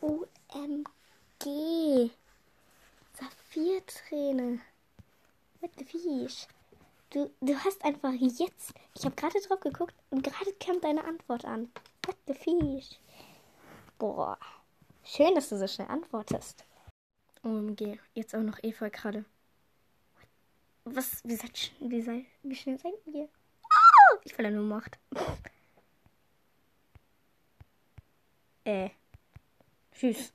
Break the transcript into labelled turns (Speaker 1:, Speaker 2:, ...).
Speaker 1: OMG. Saphirträne. What the fish? Du, du hast einfach jetzt. Ich habe gerade drauf geguckt und gerade kam deine Antwort an. What the fish? Boah. Schön, dass du so schnell antwortest. OMG. Jetzt auch noch Eva gerade. Was? Wie, seid, wie, seid, wie schnell seid ihr? Oh, ich verliere nur Macht. äh. Tschüss.